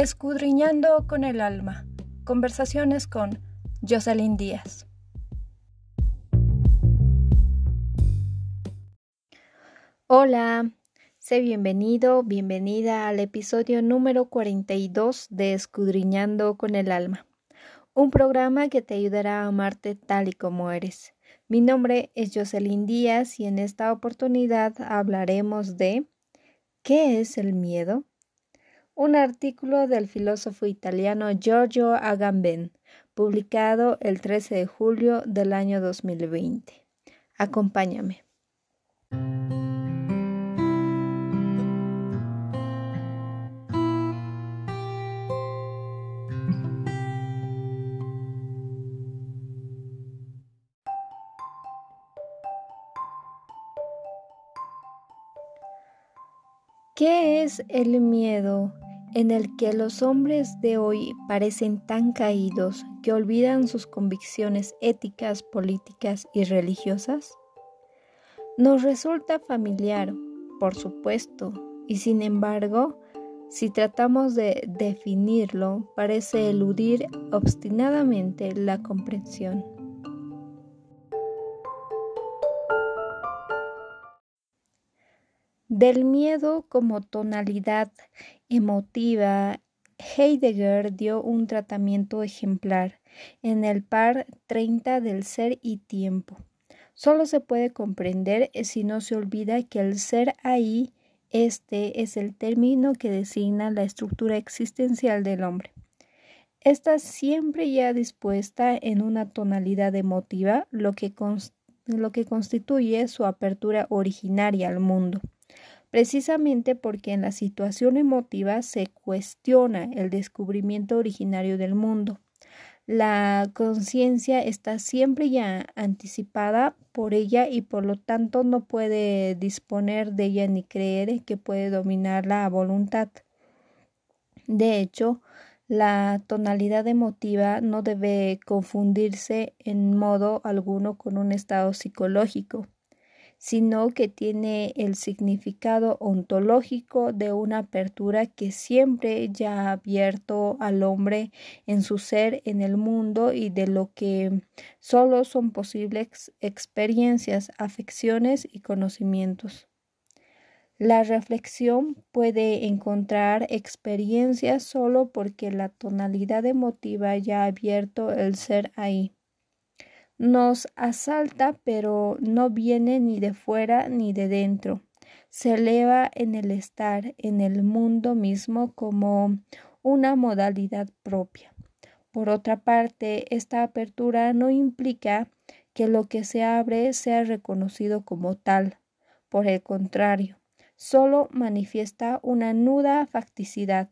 Escudriñando con el alma. Conversaciones con Jocelyn Díaz. Hola, sé bienvenido, bienvenida al episodio número 42 de Escudriñando con el alma, un programa que te ayudará a amarte tal y como eres. Mi nombre es Jocelyn Díaz y en esta oportunidad hablaremos de ¿qué es el miedo? Un artículo del filósofo italiano Giorgio Agamben, publicado el 13 de julio del año 2020. Acompáñame. ¿Qué es el miedo? En el que los hombres de hoy parecen tan caídos que olvidan sus convicciones éticas, políticas y religiosas? Nos resulta familiar, por supuesto, y sin embargo, si tratamos de definirlo, parece eludir obstinadamente la comprensión. Del miedo como tonalidad emotiva, Heidegger dio un tratamiento ejemplar en el par 30 del ser y tiempo. Solo se puede comprender si no se olvida que el ser ahí, este es el término que designa la estructura existencial del hombre. Está siempre ya dispuesta en una tonalidad emotiva, lo que, lo que constituye su apertura originaria al mundo precisamente porque en la situación emotiva se cuestiona el descubrimiento originario del mundo. La conciencia está siempre ya anticipada por ella y por lo tanto no puede disponer de ella ni creer que puede dominarla a voluntad. De hecho, la tonalidad emotiva no debe confundirse en modo alguno con un estado psicológico sino que tiene el significado ontológico de una apertura que siempre ya ha abierto al hombre en su ser en el mundo y de lo que solo son posibles experiencias, afecciones y conocimientos. La reflexión puede encontrar experiencias solo porque la tonalidad emotiva ya ha abierto el ser ahí nos asalta, pero no viene ni de fuera ni de dentro. Se eleva en el estar, en el mundo mismo como una modalidad propia. Por otra parte, esta apertura no implica que lo que se abre sea reconocido como tal. Por el contrario, solo manifiesta una nuda facticidad.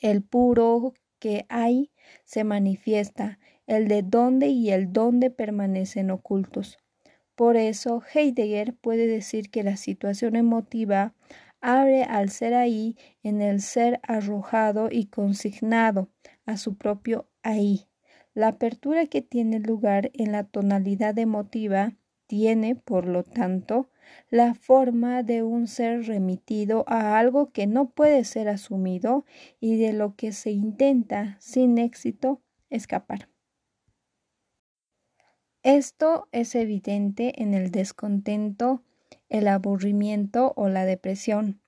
El puro que hay se manifiesta, el de dónde y el dónde permanecen ocultos. Por eso Heidegger puede decir que la situación emotiva abre al ser ahí en el ser arrojado y consignado a su propio ahí. La apertura que tiene lugar en la tonalidad emotiva tiene, por lo tanto, la forma de un ser remitido a algo que no puede ser asumido y de lo que se intenta, sin éxito, escapar. Esto es evidente en el descontento, el aburrimiento o la depresión,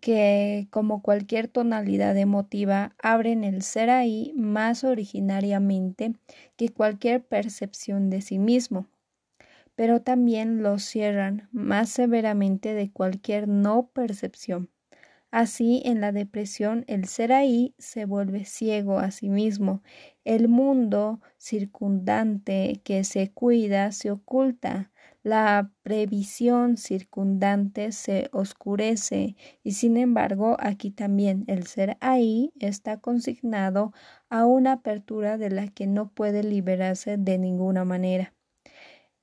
que, como cualquier tonalidad emotiva, abren el ser ahí más originariamente que cualquier percepción de sí mismo, pero también lo cierran más severamente de cualquier no percepción. Así, en la depresión, el ser ahí se vuelve ciego a sí mismo. El mundo circundante que se cuida se oculta. La previsión circundante se oscurece y sin embargo aquí también el ser ahí está consignado a una apertura de la que no puede liberarse de ninguna manera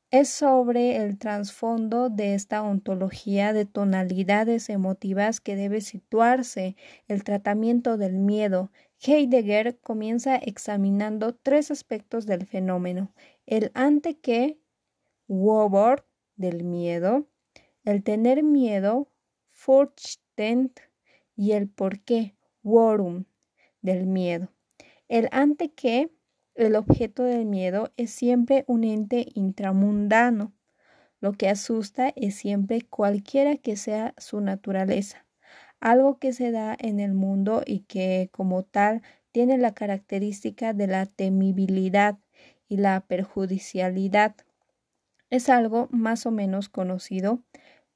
es sobre el trasfondo de esta ontología de tonalidades emotivas que debe situarse el tratamiento del miedo. Heidegger comienza examinando tres aspectos del fenómeno: el ante que, Wobor, del miedo, el tener miedo, Furchten, y el por qué, Worum. del miedo. El ante que, el objeto del miedo, es siempre un ente intramundano. Lo que asusta es siempre cualquiera que sea su naturaleza, algo que se da en el mundo y que como tal tiene la característica de la temibilidad y la perjudicialidad. Es algo más o menos conocido,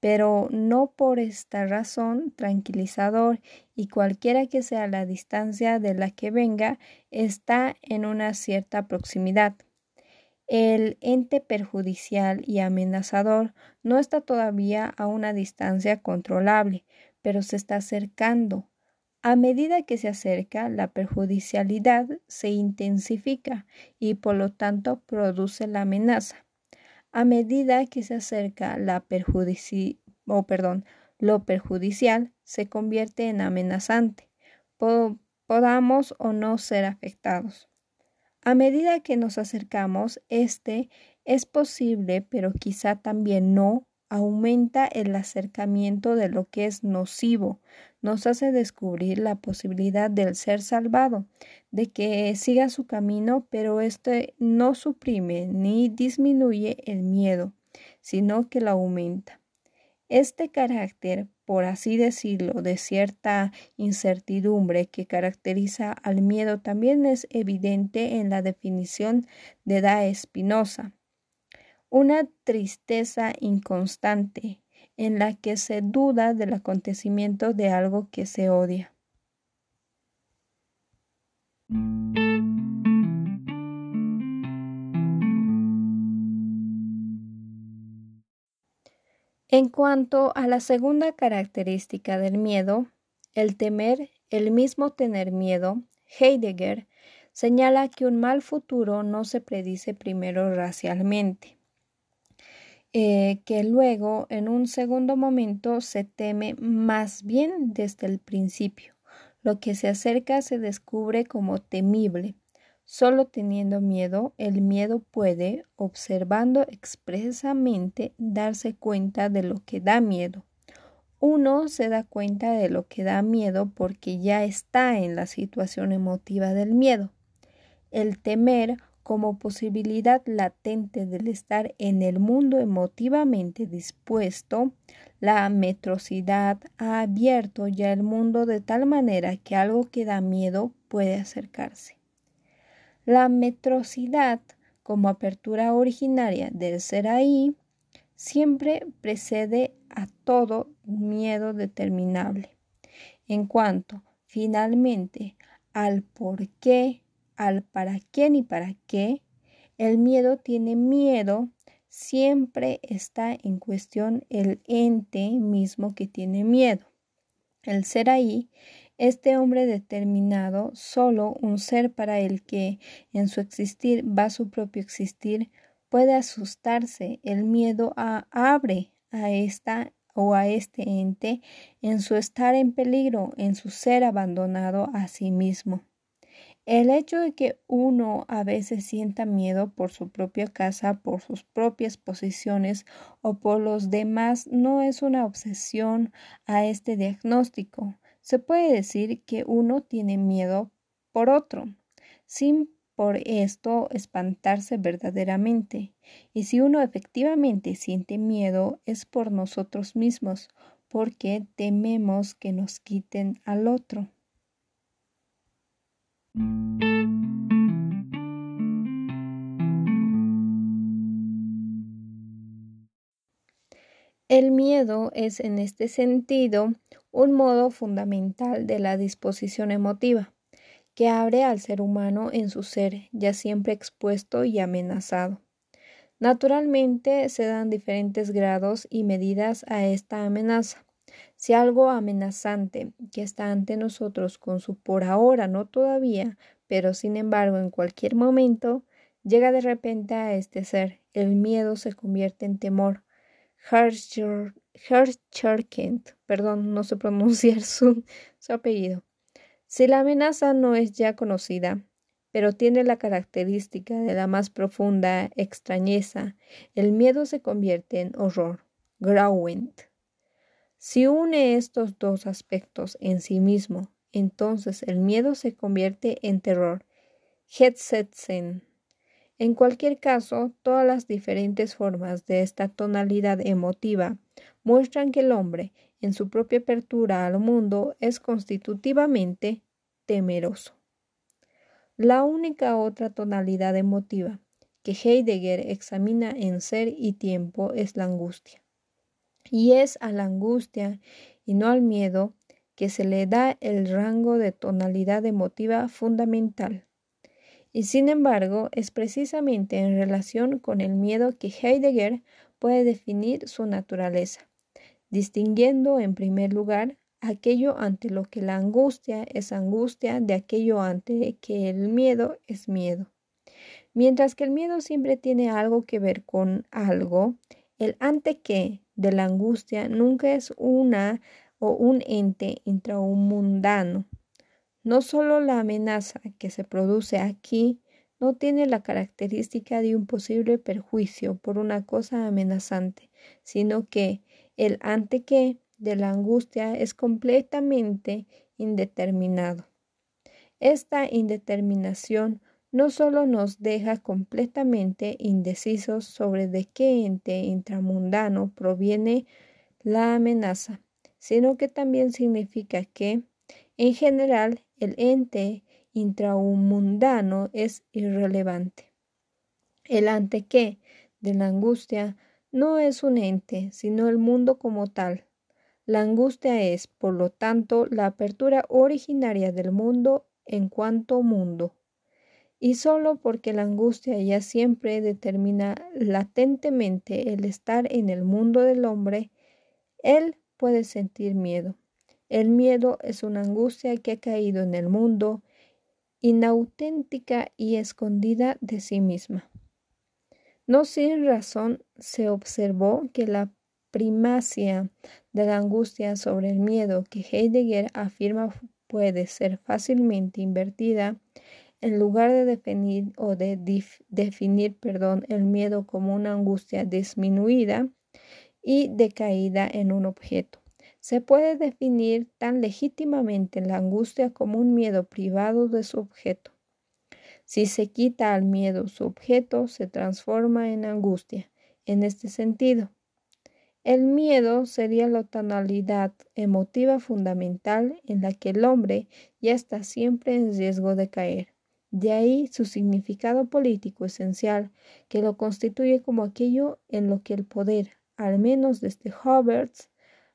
pero no por esta razón tranquilizador y cualquiera que sea la distancia de la que venga está en una cierta proximidad. El ente perjudicial y amenazador no está todavía a una distancia controlable, pero se está acercando. A medida que se acerca, la perjudicialidad se intensifica y por lo tanto produce la amenaza. A medida que se acerca la lo perjudicial se convierte en amenazante. podamos o no ser afectados. A medida que nos acercamos, este es posible, pero quizá también no, aumenta el acercamiento de lo que es nocivo, nos hace descubrir la posibilidad del ser salvado, de que siga su camino, pero este no suprime ni disminuye el miedo, sino que lo aumenta. Este carácter, por así decirlo, de cierta incertidumbre que caracteriza al miedo también es evidente en la definición de Da Espinosa una tristeza inconstante en la que se duda del acontecimiento de algo que se odia. En cuanto a la segunda característica del miedo, el temer, el mismo tener miedo, Heidegger señala que un mal futuro no se predice primero racialmente, eh, que luego en un segundo momento se teme más bien desde el principio. Lo que se acerca se descubre como temible. Solo teniendo miedo, el miedo puede, observando expresamente, darse cuenta de lo que da miedo. Uno se da cuenta de lo que da miedo porque ya está en la situación emotiva del miedo. El temer como posibilidad latente del estar en el mundo emotivamente dispuesto, la metrocidad ha abierto ya el mundo de tal manera que algo que da miedo puede acercarse. La metrocidad, como apertura originaria del ser ahí, siempre precede a todo miedo determinable. En cuanto, finalmente, al por qué al para quién y para qué, el miedo tiene miedo, siempre está en cuestión el ente mismo que tiene miedo. El ser ahí, este hombre determinado, solo un ser para el que en su existir va su propio existir, puede asustarse. El miedo abre a esta o a este ente en su estar en peligro, en su ser abandonado a sí mismo. El hecho de que uno a veces sienta miedo por su propia casa, por sus propias posiciones o por los demás no es una obsesión a este diagnóstico. Se puede decir que uno tiene miedo por otro, sin por esto espantarse verdaderamente. Y si uno efectivamente siente miedo es por nosotros mismos, porque tememos que nos quiten al otro. El miedo es en este sentido un modo fundamental de la disposición emotiva, que abre al ser humano en su ser ya siempre expuesto y amenazado. Naturalmente se dan diferentes grados y medidas a esta amenaza. Si algo amenazante que está ante nosotros con su por ahora, no todavía, pero sin embargo en cualquier momento, llega de repente a este ser, el miedo se convierte en temor. Kent, perdón, no sé pronunciar su, su apellido. Si la amenaza no es ya conocida, pero tiene la característica de la más profunda extrañeza, el miedo se convierte en horror. Grauent. Si une estos dos aspectos en sí mismo entonces el miedo se convierte en terror. Hetzetzen. En cualquier caso, todas las diferentes formas de esta tonalidad emotiva muestran que el hombre, en su propia apertura al mundo, es constitutivamente temeroso. La única otra tonalidad emotiva que Heidegger examina en ser y tiempo es la angustia. Y es a la angustia y no al miedo que se le da el rango de tonalidad emotiva fundamental. Y sin embargo, es precisamente en relación con el miedo que Heidegger puede definir su naturaleza, distinguiendo en primer lugar aquello ante lo que la angustia es angustia de aquello ante que el miedo es miedo. Mientras que el miedo siempre tiene algo que ver con algo, el ante que de la angustia nunca es una o un ente intrahumundano. No solo la amenaza que se produce aquí no tiene la característica de un posible perjuicio por una cosa amenazante, sino que el ante que de la angustia es completamente indeterminado. Esta indeterminación no solo nos deja completamente indecisos sobre de qué ente intramundano proviene la amenaza, sino que también significa que, en general, el ente intrahumundano es irrelevante. El ante qué de la angustia no es un ente, sino el mundo como tal. La angustia es, por lo tanto, la apertura originaria del mundo en cuanto mundo. Y sólo porque la angustia ya siempre determina latentemente el estar en el mundo del hombre, él puede sentir miedo. El miedo es una angustia que ha caído en el mundo, inauténtica y escondida de sí misma. No sin razón se observó que la primacia de la angustia sobre el miedo que Heidegger afirma puede ser fácilmente invertida en lugar de definir o de definir, perdón, el miedo como una angustia disminuida, y decaída en un objeto. Se puede definir tan legítimamente la angustia como un miedo privado de su objeto. Si se quita al miedo su objeto, se transforma en angustia. En este sentido, el miedo sería la tonalidad emotiva fundamental en la que el hombre ya está siempre en riesgo de caer. De ahí su significado político esencial, que lo constituye como aquello en lo que el poder, al menos desde Hobbes,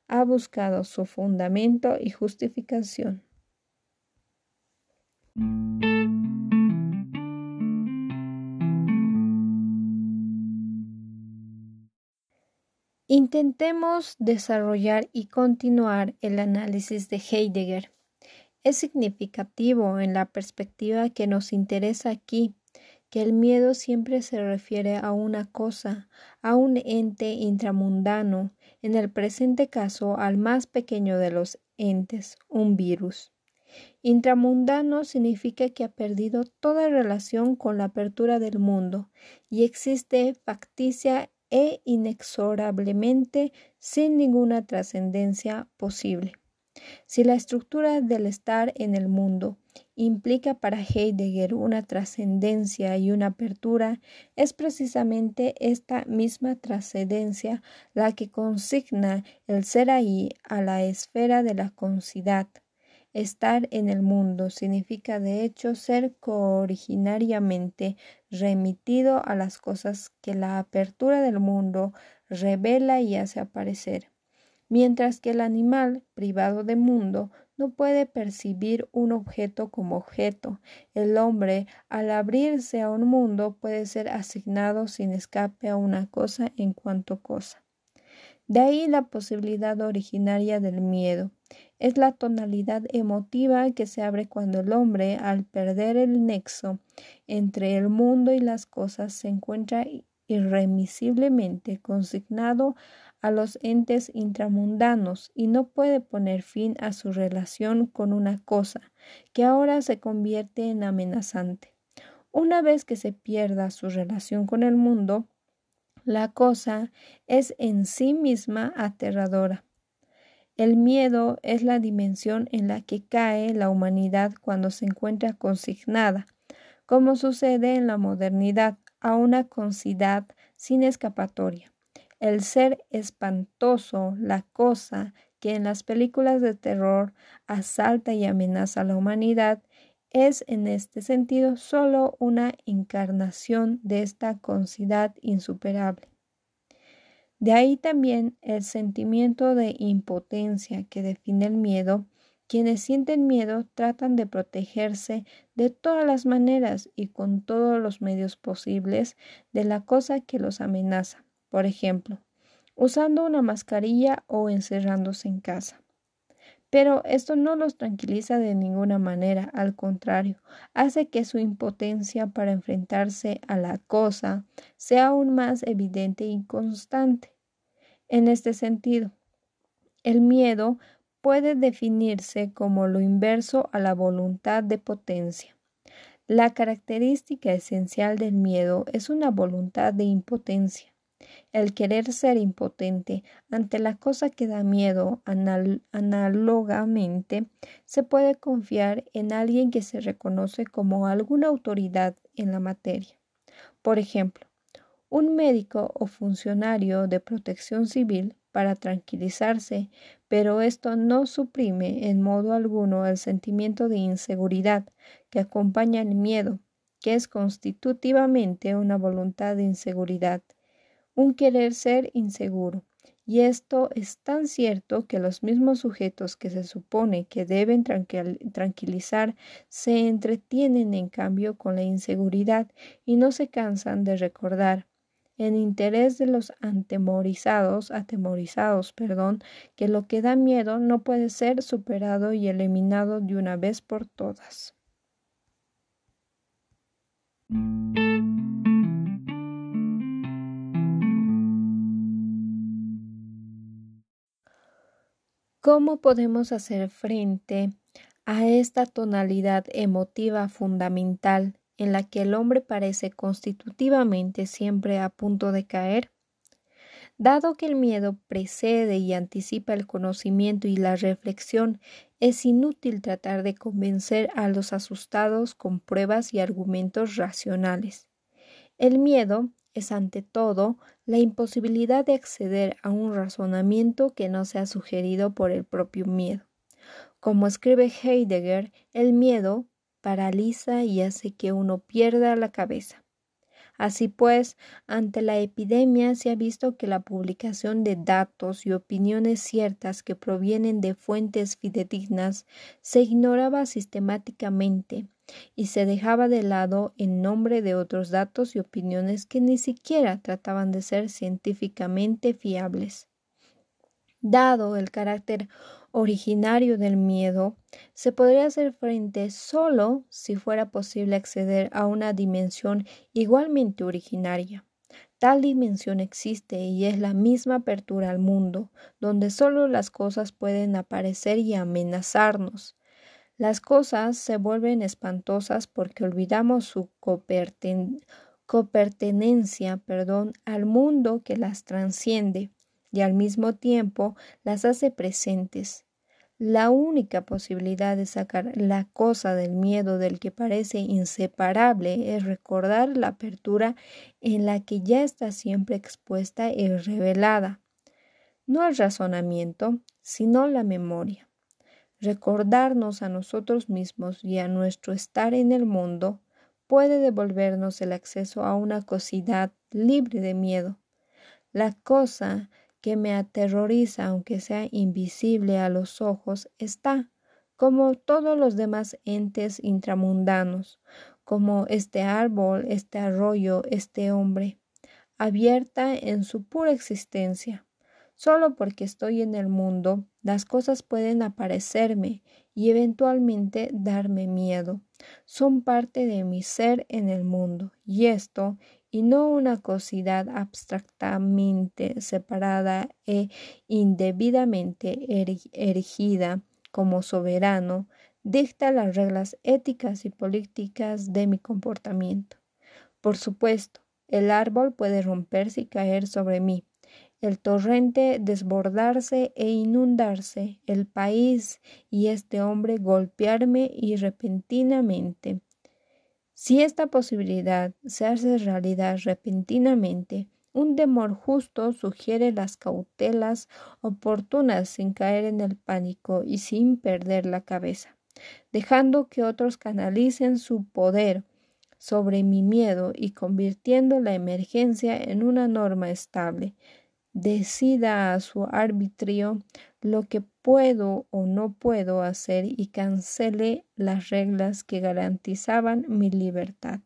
ha buscado su fundamento y justificación. Intentemos desarrollar y continuar el análisis de Heidegger. Es significativo en la perspectiva que nos interesa aquí que el miedo siempre se refiere a una cosa, a un ente intramundano, en el presente caso al más pequeño de los entes, un virus. Intramundano significa que ha perdido toda relación con la apertura del mundo y existe facticia e inexorablemente sin ninguna trascendencia posible. Si la estructura del estar en el mundo implica para Heidegger una trascendencia y una apertura, es precisamente esta misma trascendencia la que consigna el ser ahí a la esfera de la concidad. Estar en el mundo significa de hecho ser cooriginariamente remitido a las cosas que la apertura del mundo revela y hace aparecer mientras que el animal, privado de mundo, no puede percibir un objeto como objeto. El hombre, al abrirse a un mundo, puede ser asignado sin escape a una cosa en cuanto cosa. De ahí la posibilidad originaria del miedo. Es la tonalidad emotiva que se abre cuando el hombre, al perder el nexo entre el mundo y las cosas, se encuentra irremisiblemente consignado a los entes intramundanos y no puede poner fin a su relación con una cosa que ahora se convierte en amenazante. Una vez que se pierda su relación con el mundo, la cosa es en sí misma aterradora. El miedo es la dimensión en la que cae la humanidad cuando se encuentra consignada, como sucede en la modernidad, a una considad sin escapatoria. El ser espantoso, la cosa que en las películas de terror asalta y amenaza a la humanidad, es en este sentido solo una encarnación de esta considad insuperable. De ahí también el sentimiento de impotencia que define el miedo. Quienes sienten miedo tratan de protegerse de todas las maneras y con todos los medios posibles de la cosa que los amenaza. Por ejemplo, usando una mascarilla o encerrándose en casa. Pero esto no los tranquiliza de ninguna manera, al contrario, hace que su impotencia para enfrentarse a la cosa sea aún más evidente y constante. En este sentido, el miedo puede definirse como lo inverso a la voluntad de potencia. La característica esencial del miedo es una voluntad de impotencia. El querer ser impotente ante la cosa que da miedo análogamente se puede confiar en alguien que se reconoce como alguna autoridad en la materia. Por ejemplo, un médico o funcionario de protección civil para tranquilizarse, pero esto no suprime en modo alguno el sentimiento de inseguridad que acompaña el miedo, que es constitutivamente una voluntad de inseguridad un querer ser inseguro. Y esto es tan cierto que los mismos sujetos que se supone que deben tranquilizar se entretienen en cambio con la inseguridad y no se cansan de recordar en interés de los antemorizados, atemorizados, perdón, que lo que da miedo no puede ser superado y eliminado de una vez por todas. ¿Cómo podemos hacer frente a esta tonalidad emotiva fundamental en la que el hombre parece constitutivamente siempre a punto de caer? Dado que el miedo precede y anticipa el conocimiento y la reflexión, es inútil tratar de convencer a los asustados con pruebas y argumentos racionales. El miedo es ante todo la imposibilidad de acceder a un razonamiento que no sea sugerido por el propio miedo. Como escribe Heidegger, el miedo paraliza y hace que uno pierda la cabeza. Así pues, ante la epidemia se ha visto que la publicación de datos y opiniones ciertas que provienen de fuentes fidedignas se ignoraba sistemáticamente y se dejaba de lado en nombre de otros datos y opiniones que ni siquiera trataban de ser científicamente fiables. Dado el carácter originario del miedo, se podría hacer frente solo si fuera posible acceder a una dimensión igualmente originaria. Tal dimensión existe y es la misma apertura al mundo, donde solo las cosas pueden aparecer y amenazarnos, las cosas se vuelven espantosas porque olvidamos su copertenencia perdón, al mundo que las transciende y al mismo tiempo las hace presentes. La única posibilidad de sacar la cosa del miedo del que parece inseparable es recordar la apertura en la que ya está siempre expuesta y revelada. No el razonamiento, sino la memoria. Recordarnos a nosotros mismos y a nuestro estar en el mundo puede devolvernos el acceso a una cosidad libre de miedo. La cosa que me aterroriza, aunque sea invisible a los ojos, está, como todos los demás entes intramundanos, como este árbol, este arroyo, este hombre, abierta en su pura existencia. Solo porque estoy en el mundo, las cosas pueden aparecerme y eventualmente darme miedo. Son parte de mi ser en el mundo, y esto, y no una cosidad abstractamente separada e indebidamente erigida como soberano, dicta las reglas éticas y políticas de mi comportamiento. Por supuesto, el árbol puede romperse y caer sobre mí, el torrente desbordarse e inundarse el país y este hombre golpearme y repentinamente. Si esta posibilidad se hace realidad repentinamente, un temor justo sugiere las cautelas oportunas sin caer en el pánico y sin perder la cabeza, dejando que otros canalicen su poder sobre mi miedo y convirtiendo la emergencia en una norma estable. Decida a su arbitrio lo que puedo o no puedo hacer y cancele las reglas que garantizaban mi libertad.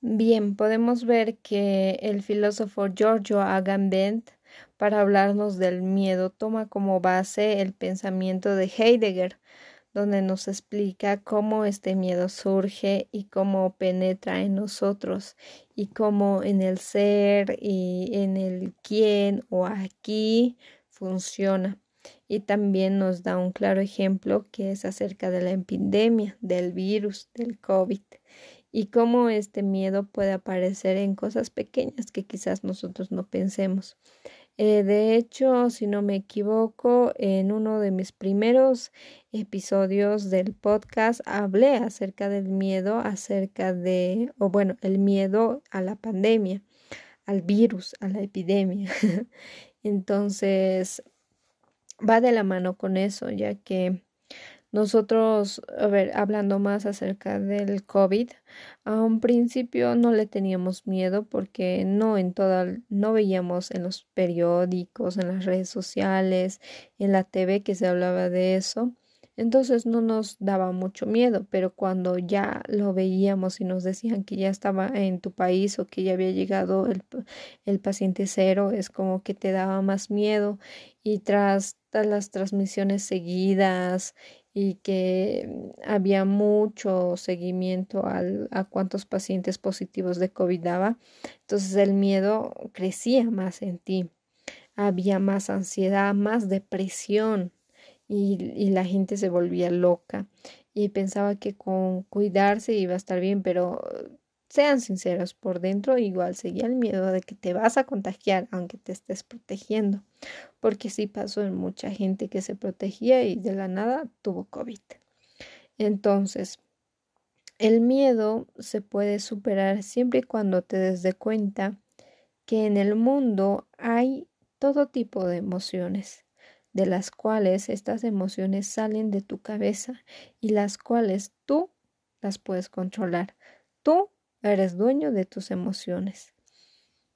Bien, podemos ver que el filósofo Giorgio Agamben para hablarnos del miedo toma como base el pensamiento de Heidegger, donde nos explica cómo este miedo surge y cómo penetra en nosotros y cómo en el ser y en el quién o aquí funciona. Y también nos da un claro ejemplo que es acerca de la epidemia, del virus, del COVID y cómo este miedo puede aparecer en cosas pequeñas que quizás nosotros no pensemos. Eh, de hecho, si no me equivoco, en uno de mis primeros episodios del podcast hablé acerca del miedo, acerca de, o bueno, el miedo a la pandemia, al virus, a la epidemia. Entonces, va de la mano con eso, ya que nosotros, a ver, hablando más acerca del COVID, a un principio no le teníamos miedo porque no en toda, no veíamos en los periódicos, en las redes sociales, en la TV que se hablaba de eso. Entonces no nos daba mucho miedo, pero cuando ya lo veíamos y nos decían que ya estaba en tu país o que ya había llegado el, el paciente cero, es como que te daba más miedo. Y tras las transmisiones seguidas y que mm, había mucho seguimiento al, a cuántos pacientes positivos de COVID daba. Entonces el miedo crecía más en ti. Había más ansiedad, más depresión y, y la gente se volvía loca y pensaba que con cuidarse iba a estar bien, pero sean sinceros, por dentro igual seguía el miedo de que te vas a contagiar aunque te estés protegiendo, porque sí pasó en mucha gente que se protegía y de la nada tuvo COVID. Entonces, el miedo se puede superar siempre y cuando te des de cuenta que en el mundo hay todo tipo de emociones, de las cuales estas emociones salen de tu cabeza y las cuales tú las puedes controlar. Tú Eres dueño de tus emociones.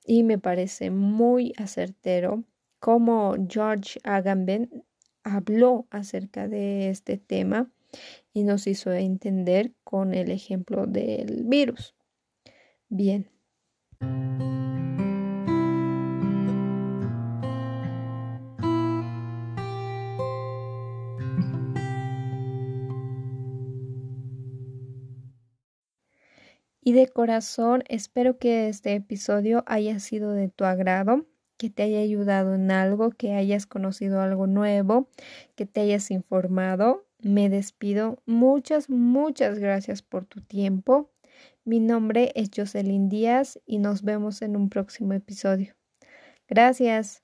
Y me parece muy acertero cómo George Agamben habló acerca de este tema y nos hizo entender con el ejemplo del virus. Bien. Y de corazón espero que este episodio haya sido de tu agrado, que te haya ayudado en algo, que hayas conocido algo nuevo, que te hayas informado. Me despido. Muchas, muchas gracias por tu tiempo. Mi nombre es Jocelyn Díaz y nos vemos en un próximo episodio. Gracias.